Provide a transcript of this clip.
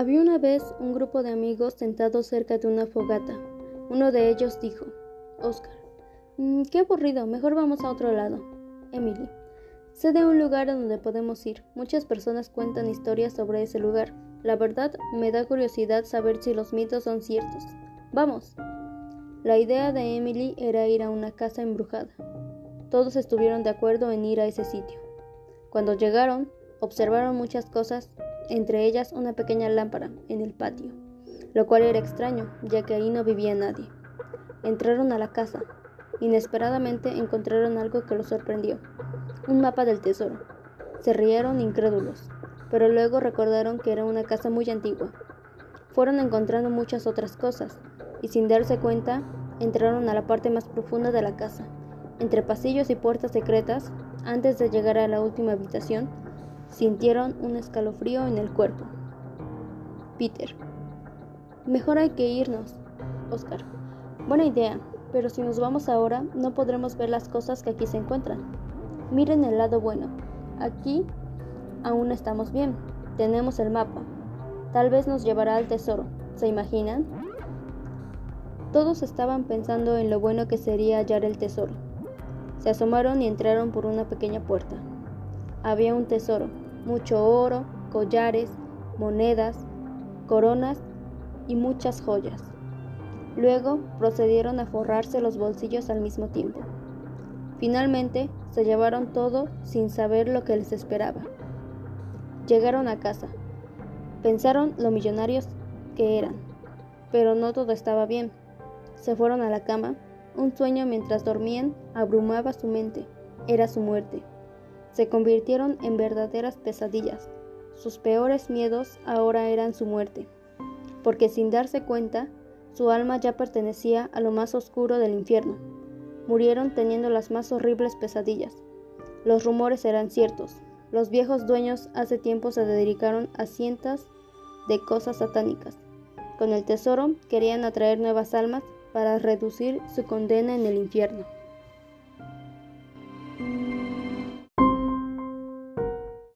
Había una vez un grupo de amigos sentados cerca de una fogata. Uno de ellos dijo, Oscar, mm, qué aburrido, mejor vamos a otro lado. Emily, sé de un lugar a donde podemos ir. Muchas personas cuentan historias sobre ese lugar. La verdad, me da curiosidad saber si los mitos son ciertos. Vamos. La idea de Emily era ir a una casa embrujada. Todos estuvieron de acuerdo en ir a ese sitio. Cuando llegaron, observaron muchas cosas entre ellas una pequeña lámpara en el patio, lo cual era extraño, ya que ahí no vivía nadie. Entraron a la casa. Inesperadamente encontraron algo que los sorprendió, un mapa del tesoro. Se rieron incrédulos, pero luego recordaron que era una casa muy antigua. Fueron encontrando muchas otras cosas, y sin darse cuenta, entraron a la parte más profunda de la casa. Entre pasillos y puertas secretas, antes de llegar a la última habitación, Sintieron un escalofrío en el cuerpo. Peter. Mejor hay que irnos. Oscar. Buena idea, pero si nos vamos ahora no podremos ver las cosas que aquí se encuentran. Miren el lado bueno. Aquí aún estamos bien. Tenemos el mapa. Tal vez nos llevará al tesoro. ¿Se imaginan? Todos estaban pensando en lo bueno que sería hallar el tesoro. Se asomaron y entraron por una pequeña puerta. Había un tesoro, mucho oro, collares, monedas, coronas y muchas joyas. Luego procedieron a forrarse los bolsillos al mismo tiempo. Finalmente se llevaron todo sin saber lo que les esperaba. Llegaron a casa. Pensaron lo millonarios que eran, pero no todo estaba bien. Se fueron a la cama. Un sueño mientras dormían abrumaba su mente. Era su muerte se convirtieron en verdaderas pesadillas. Sus peores miedos ahora eran su muerte, porque sin darse cuenta, su alma ya pertenecía a lo más oscuro del infierno. Murieron teniendo las más horribles pesadillas. Los rumores eran ciertos. Los viejos dueños hace tiempo se dedicaron a cientos de cosas satánicas. Con el tesoro querían atraer nuevas almas para reducir su condena en el infierno.